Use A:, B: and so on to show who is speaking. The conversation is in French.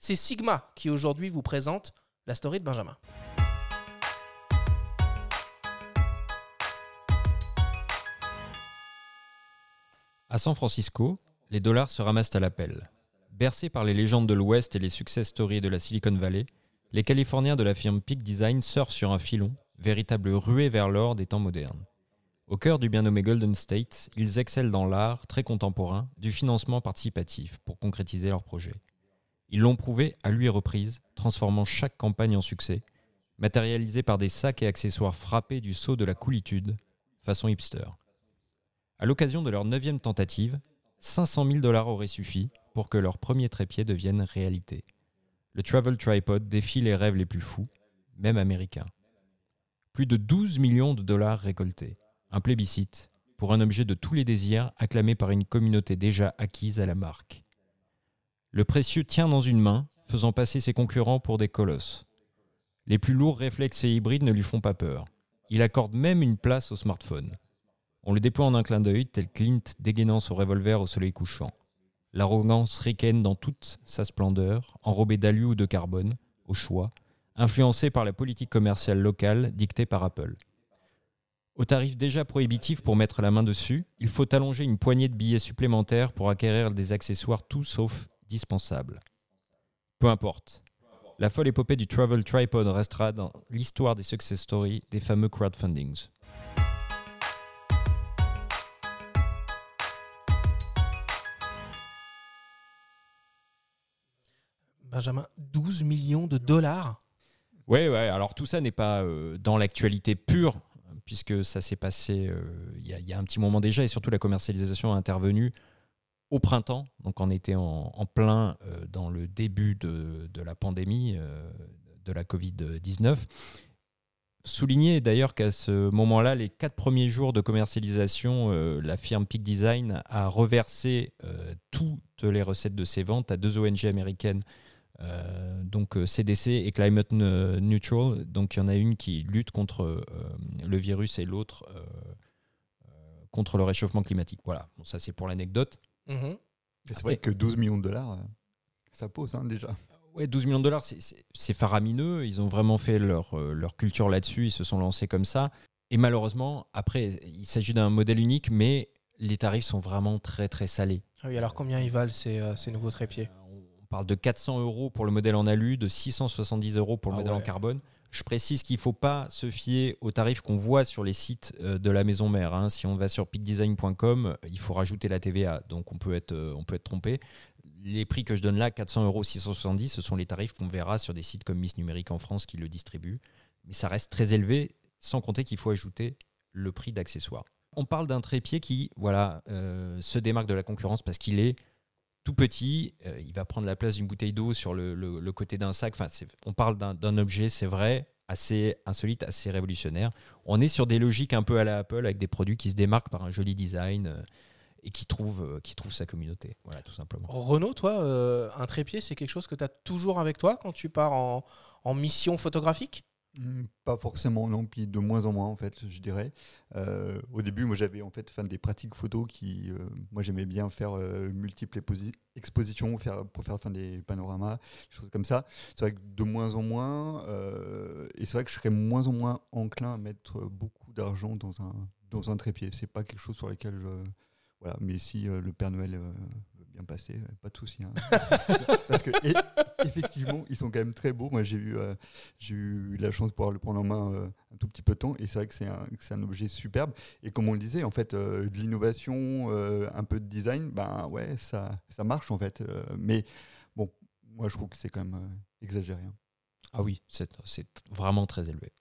A: C'est Sigma qui aujourd'hui vous présente la story de Benjamin.
B: À San Francisco, les dollars se ramassent à l'appel. Bercés par les légendes de l'Ouest et les success stories de la Silicon Valley, les Californiens de la firme Peak Design surfent sur un filon, véritable ruée vers l'or des temps modernes. Au cœur du bien nommé Golden State, ils excellent dans l'art très contemporain du financement participatif pour concrétiser leurs projets. Ils l'ont prouvé à lui reprise, transformant chaque campagne en succès, matérialisé par des sacs et accessoires frappés du sceau de la coolitude, façon hipster. À l'occasion de leur neuvième tentative, 500 000 dollars auraient suffi pour que leur premier trépied devienne réalité. Le Travel Tripod défie les rêves les plus fous, même américains. Plus de 12 millions de dollars récoltés, un plébiscite, pour un objet de tous les désirs acclamé par une communauté déjà acquise à la marque. Le précieux tient dans une main, faisant passer ses concurrents pour des colosses. Les plus lourds réflexes et hybrides ne lui font pas peur. Il accorde même une place au smartphone. On le déploie en un clin d'œil, tel Clint dégainant son revolver au soleil couchant. L'arrogance ricaine dans toute sa splendeur, enrobée d'alu ou de carbone, au choix, influencée par la politique commerciale locale dictée par Apple. Au tarif déjà prohibitif pour mettre la main dessus, il faut allonger une poignée de billets supplémentaires pour acquérir des accessoires tout sauf dispensables. Peu importe. La folle épopée du Travel Tripod restera dans l'histoire des success stories des fameux crowdfundings.
A: Benjamin, 12 millions de dollars?
B: Ouais, ouais. Alors tout ça n'est pas euh, dans l'actualité pure, puisque ça s'est passé euh, y, il y a un petit moment déjà, et surtout la commercialisation a intervenu au printemps, donc on était en, plein euh, dans le début de, la pandémie euh, de la Covid-19. Souligner d'ailleurs qu'à ce moment-là, les quatre premiers jours de commercialisation, euh, la firme Peak Design a reversé toutes les recettes de ses ventes à deux ONG américaines donc CDC et Climate Ne- Neutral. Donc il y en a une qui lutte contre le virus et l'autre contre le réchauffement climatique. Voilà, ça c'est pour l'anecdote.
A: Mhm.
C: C'est vrai que 12 millions de dollars, euh, ça pose hein, déjà.
B: Ouais, 12 millions de dollars, c'est- faramineux. Ils ont vraiment fait leur, euh, leur culture là-dessus. Ils se sont lancés comme ça. Et malheureusement, après, il s'agit d'un modèle unique, mais les tarifs sont vraiment très très salés.
A: Ah oui, alors combien ils valent ces, euh, ces nouveaux trépieds?
B: Euh, On parle de 400 euros pour le modèle en alu, de 670 euros pour le
A: Ah
B: modèle en carbone. Je précise qu'il ne faut pas se fier aux tarifs qu'on voit sur les sites euh, de la maison mère. hein. Si on va sur peakdesign.com, il faut rajouter la TVA, donc on peut être, euh, on peut être trompé. Les prix que je donne là, 400 euros, 670, ce sont les tarifs qu'on verra sur des sites comme Miss Numérique en France qui le distribuent. Mais ça reste très élevé, sans compter qu'il faut ajouter le prix d'accessoires. On parle d'un trépied qui voilà, euh, se démarque de la concurrence parce qu'il est tout petit, euh, il va prendre la place d'une bouteille d'eau sur le, côté d'un sac. Enfin, on parle d'un- objet, c'est vrai, assez insolite, assez révolutionnaire. On est sur des logiques un peu à la Apple avec des produits qui se démarquent par un joli design euh, et qui trouvent, euh, qui sa communauté. Voilà, tout simplement.
A: Renaud, toi, euh, un trépied, c'est quelque chose que tu as toujours avec toi quand tu pars en, mission photographique?
C: Pas forcément, non, puis de moins en moins en fait, je dirais. Euh, au début, moi j'avais en fait enfin, des pratiques photos qui, euh, moi j'aimais bien faire euh, multiples exposi- expositions faire, pour faire enfin, des panoramas, des choses comme ça. C'est vrai que de moins en moins, euh, et c'est vrai que je serais moins en moins enclin à mettre beaucoup d'argent dans un, dans un trépied. C'est pas quelque chose sur lequel je. Voilà, mais si le Père Noël passer, euh, pas de souci. hein. Parce que effectivement, ils sont quand même très beaux. Moi, j'ai eu, euh, j'ai eu la chance de pouvoir le prendre en main euh, un tout petit peu de temps, et c'est vrai que c'est un, c'est un objet superbe. Et comme on le disait, en fait, de l'innovation, un peu de design, ben ouais, ça, ça marche en fait. Mais bon, moi, je trouve que c'est quand même exagéré. hein.
B: Ah oui, c'est vraiment très élevé.